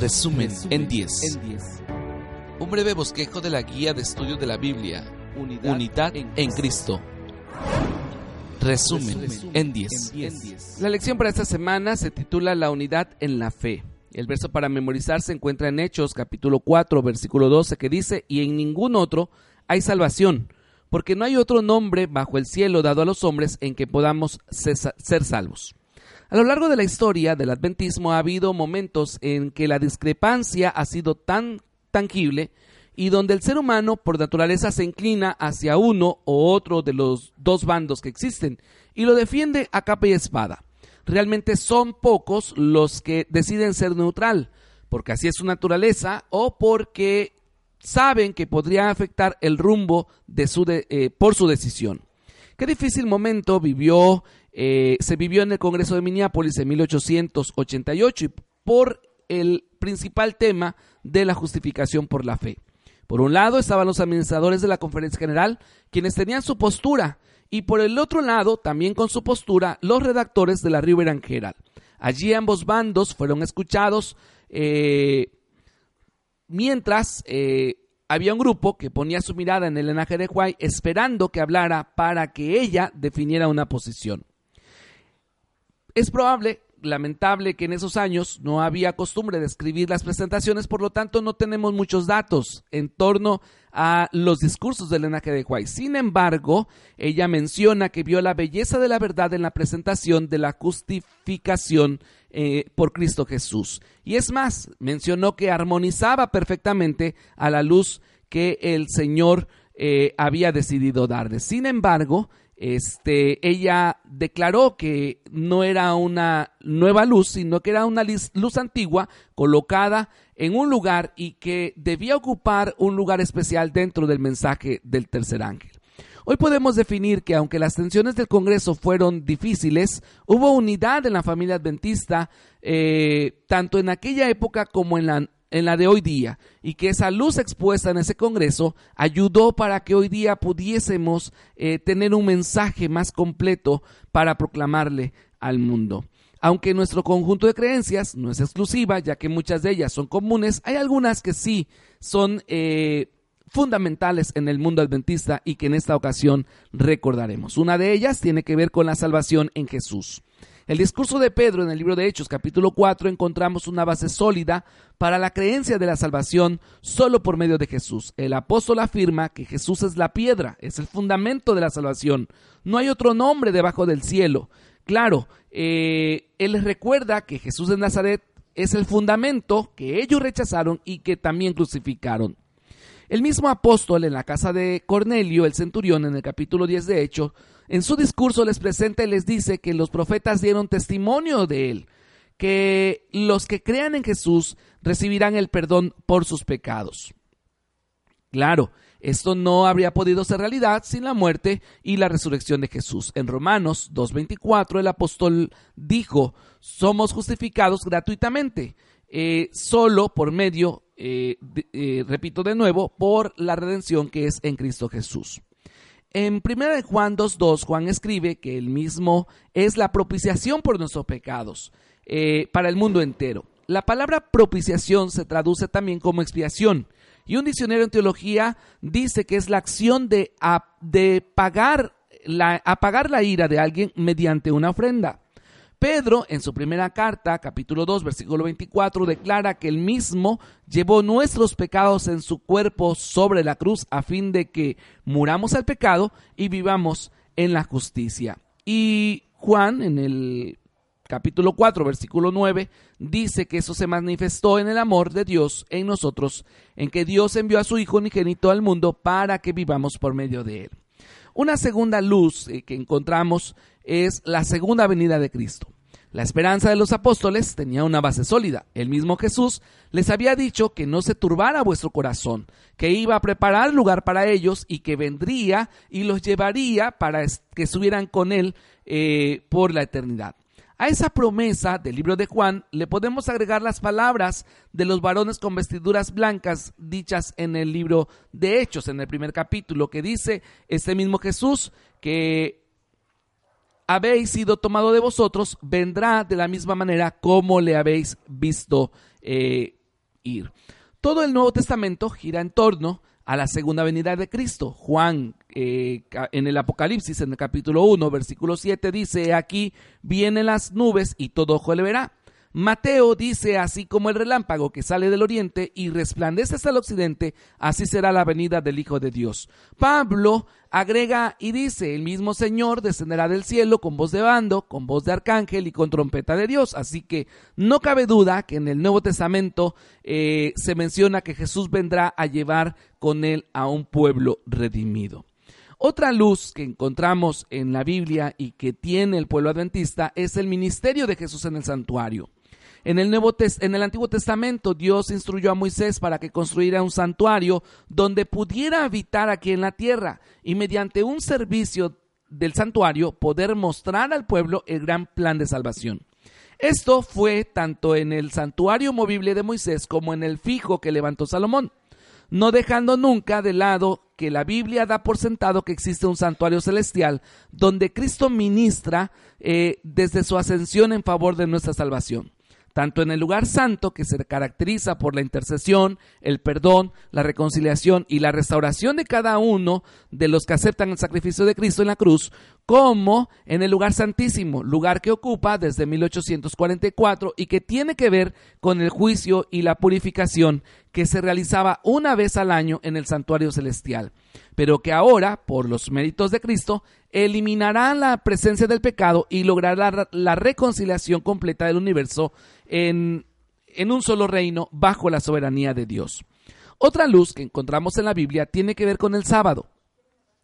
Resumen en 10. Un breve bosquejo de la guía de estudio de la Biblia. Unidad, en Cristo. Resumen en 10. La lección para esta semana se titula La unidad en la fe. El verso para memorizar se encuentra en Hechos capítulo 4 versículo 12 que dice, y en ningún otro hay salvación, porque no hay otro nombre bajo el cielo dado a los hombres en que podamos ser salvos. A lo largo de la historia del adventismo ha habido momentos en que la discrepancia ha sido tan tangible y donde el ser humano por naturaleza se inclina hacia uno o otro de los dos bandos que existen y lo defiende a capa y espada. Realmente son pocos los que deciden ser neutral, porque así es su naturaleza o porque saben que podría afectar el rumbo de su eh, por su decisión. Qué difícil momento vivió, eh, se vivió en el Congreso de Minneapolis en 1888 y por el principal tema de la justificación por la fe. Por un lado estaban los administradores de la Conferencia General, quienes tenían su postura, y por el otro lado, también con su postura, los redactores de la Riverand Herald. Allí ambos bandos fueron escuchados, eh, mientras eh, había un grupo que ponía su mirada en Elena de White esperando que hablara para que ella definiera una posición. Es probable lamentable que en esos años no había costumbre de escribir las presentaciones, por lo tanto no tenemos muchos datos en torno a los discursos de Elena de White. Sin embargo, ella menciona que vio la belleza de la verdad en la presentación de la justificación eh, por Cristo Jesús. Y es más, mencionó que armonizaba perfectamente a la luz que el Señor eh, había decidido darle. Sin embargo, este, ella declaró que no era una nueva luz, sino que era una luz antigua colocada en un lugar y que debía ocupar un lugar especial dentro del mensaje del tercer ángel. Hoy podemos definir que aunque las tensiones del Congreso fueron difíciles, hubo unidad en la familia adventista, eh, tanto en aquella época como en la en la de hoy día y que esa luz expuesta en ese Congreso ayudó para que hoy día pudiésemos eh, tener un mensaje más completo para proclamarle al mundo. Aunque nuestro conjunto de creencias no es exclusiva, ya que muchas de ellas son comunes, hay algunas que sí son eh, fundamentales en el mundo adventista y que en esta ocasión recordaremos. Una de ellas tiene que ver con la salvación en Jesús. El discurso de Pedro en el libro de Hechos capítulo 4 encontramos una base sólida para la creencia de la salvación solo por medio de Jesús. El apóstol afirma que Jesús es la piedra, es el fundamento de la salvación. No hay otro nombre debajo del cielo. Claro, eh, él recuerda que Jesús de Nazaret es el fundamento que ellos rechazaron y que también crucificaron. El mismo apóstol en la casa de Cornelio, el centurión, en el capítulo 10 de Hechos, en su discurso les presenta y les dice que los profetas dieron testimonio de él, que los que crean en Jesús recibirán el perdón por sus pecados. Claro, esto no habría podido ser realidad sin la muerte y la resurrección de Jesús. En Romanos 2.24 el apóstol dijo, somos justificados gratuitamente, eh, solo por medio eh, eh, repito de nuevo, por la redención que es en Cristo Jesús. En 1 Juan 2.2, Juan escribe que el mismo es la propiciación por nuestros pecados eh, para el mundo entero. La palabra propiciación se traduce también como expiación. Y un diccionario en teología dice que es la acción de, de pagar la, apagar la ira de alguien mediante una ofrenda. Pedro, en su primera carta, capítulo 2, versículo 24, declara que él mismo llevó nuestros pecados en su cuerpo sobre la cruz a fin de que muramos al pecado y vivamos en la justicia. Y Juan, en el capítulo 4, versículo 9, dice que eso se manifestó en el amor de Dios en nosotros, en que Dios envió a su Hijo unigénito al mundo para que vivamos por medio de él. Una segunda luz eh, que encontramos es la segunda venida de Cristo. La esperanza de los apóstoles tenía una base sólida. El mismo Jesús les había dicho que no se turbara vuestro corazón, que iba a preparar lugar para ellos y que vendría y los llevaría para que estuvieran con él eh, por la eternidad. A esa promesa del libro de Juan le podemos agregar las palabras de los varones con vestiduras blancas dichas en el libro de Hechos, en el primer capítulo, que dice este mismo Jesús que habéis sido tomado de vosotros, vendrá de la misma manera como le habéis visto eh, ir. Todo el Nuevo Testamento gira en torno a la segunda venida de Cristo. Juan eh, en el Apocalipsis, en el capítulo 1, versículo 7, dice, aquí vienen las nubes y todo ojo le verá. Mateo dice, así como el relámpago que sale del oriente y resplandece hasta el occidente, así será la venida del Hijo de Dios. Pablo agrega y dice, el mismo Señor descenderá del cielo con voz de bando, con voz de arcángel y con trompeta de Dios. Así que no cabe duda que en el Nuevo Testamento eh, se menciona que Jesús vendrá a llevar con él a un pueblo redimido. Otra luz que encontramos en la Biblia y que tiene el pueblo adventista es el ministerio de Jesús en el santuario. En el, Nuevo en el Antiguo Testamento Dios instruyó a Moisés para que construyera un santuario donde pudiera habitar aquí en la tierra y mediante un servicio del santuario poder mostrar al pueblo el gran plan de salvación. Esto fue tanto en el santuario movible de Moisés como en el fijo que levantó Salomón, no dejando nunca de lado que la Biblia da por sentado que existe un santuario celestial donde Cristo ministra eh, desde su ascensión en favor de nuestra salvación. Tanto en el lugar santo, que se caracteriza por la intercesión, el perdón, la reconciliación y la restauración de cada uno de los que aceptan el sacrificio de Cristo en la cruz, como en el lugar santísimo, lugar que ocupa desde 1844 y que tiene que ver con el juicio y la purificación que se realizaba una vez al año en el santuario celestial, pero que ahora, por los méritos de Cristo, eliminará la presencia del pecado y logrará la, reconciliación completa del universo en, en un solo reino bajo la soberanía de Dios. Otra luz que encontramos en la Biblia tiene que ver con el sábado.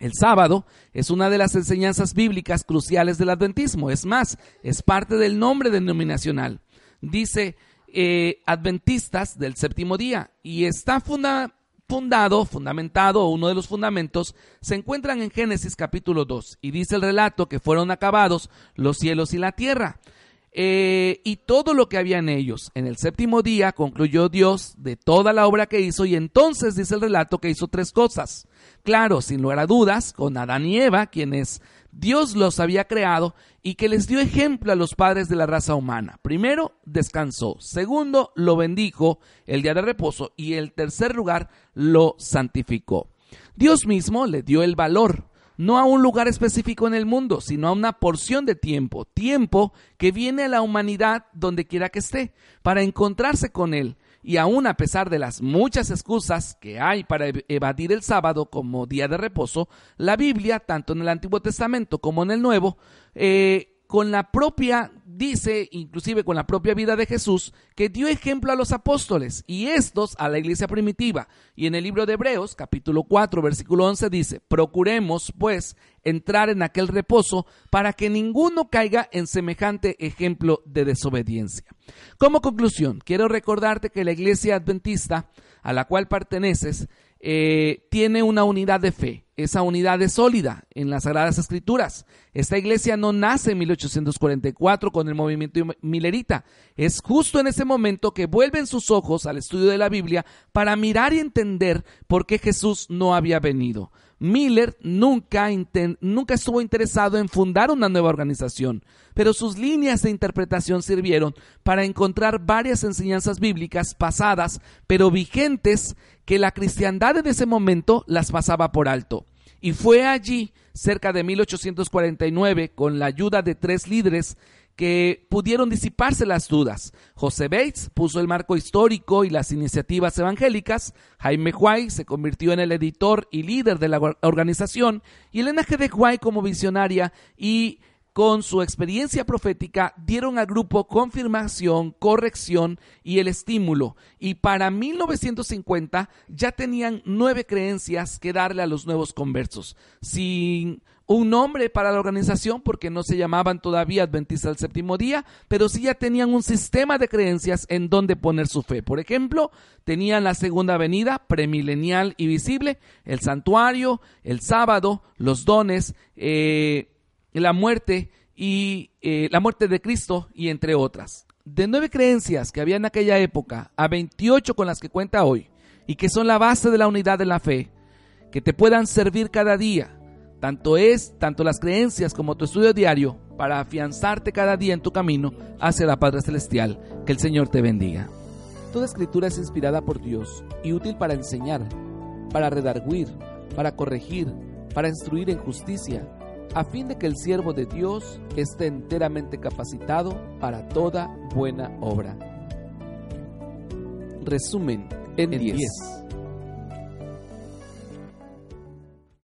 El sábado es una de las enseñanzas bíblicas cruciales del adventismo. Es más, es parte del nombre denominacional. Dice eh, adventistas del séptimo día y está fundado, fundamentado, uno de los fundamentos, se encuentran en Génesis capítulo 2 y dice el relato que fueron acabados los cielos y la tierra. Eh, y todo lo que había en ellos. En el séptimo día concluyó Dios de toda la obra que hizo y entonces dice el relato que hizo tres cosas. Claro, sin lugar a dudas, con Adán y Eva, quienes Dios los había creado y que les dio ejemplo a los padres de la raza humana. Primero, descansó. Segundo, lo bendijo el día de reposo. Y el tercer lugar, lo santificó. Dios mismo le dio el valor no a un lugar específico en el mundo, sino a una porción de tiempo, tiempo que viene a la humanidad donde quiera que esté, para encontrarse con Él. Y aún a pesar de las muchas excusas que hay para evadir el sábado como día de reposo, la Biblia, tanto en el Antiguo Testamento como en el Nuevo, eh, con la propia, dice, inclusive con la propia vida de Jesús, que dio ejemplo a los apóstoles y estos a la iglesia primitiva. Y en el libro de Hebreos, capítulo 4, versículo 11, dice, procuremos, pues, entrar en aquel reposo para que ninguno caiga en semejante ejemplo de desobediencia. Como conclusión, quiero recordarte que la iglesia adventista a la cual perteneces eh, tiene una unidad de fe. Esa unidad es sólida en las Sagradas Escrituras. Esta iglesia no nace en 1844 con el movimiento milerita. Es justo en ese momento que vuelven sus ojos al estudio de la Biblia para mirar y entender por qué Jesús no había venido. Miller nunca, nunca estuvo interesado en fundar una nueva organización, pero sus líneas de interpretación sirvieron para encontrar varias enseñanzas bíblicas pasadas, pero vigentes, que la cristiandad en ese momento las pasaba por alto. Y fue allí, cerca de 1849, con la ayuda de tres líderes, que pudieron disiparse las dudas. José Bates puso el marco histórico y las iniciativas evangélicas, Jaime Huay se convirtió en el editor y líder de la organización, y Elena G. de Huay como visionaria y con su experiencia profética dieron al grupo confirmación, corrección y el estímulo. Y para 1950 ya tenían nueve creencias que darle a los nuevos conversos. Sin un nombre para la organización porque no se llamaban todavía Adventistas del Séptimo Día, pero sí ya tenían un sistema de creencias en donde poner su fe. Por ejemplo, tenían la segunda venida premilenial y visible, el santuario, el sábado, los dones, eh, la muerte y eh, la muerte de Cristo y entre otras. De nueve creencias que había en aquella época a 28 con las que cuenta hoy y que son la base de la unidad de la fe, que te puedan servir cada día tanto es, tanto las creencias como tu estudio diario, para afianzarte cada día en tu camino hacia la Padre Celestial. Que el Señor te bendiga. Toda escritura es inspirada por Dios y útil para enseñar, para redarguir, para corregir, para instruir en justicia, a fin de que el siervo de Dios esté enteramente capacitado para toda buena obra. Resumen en 10.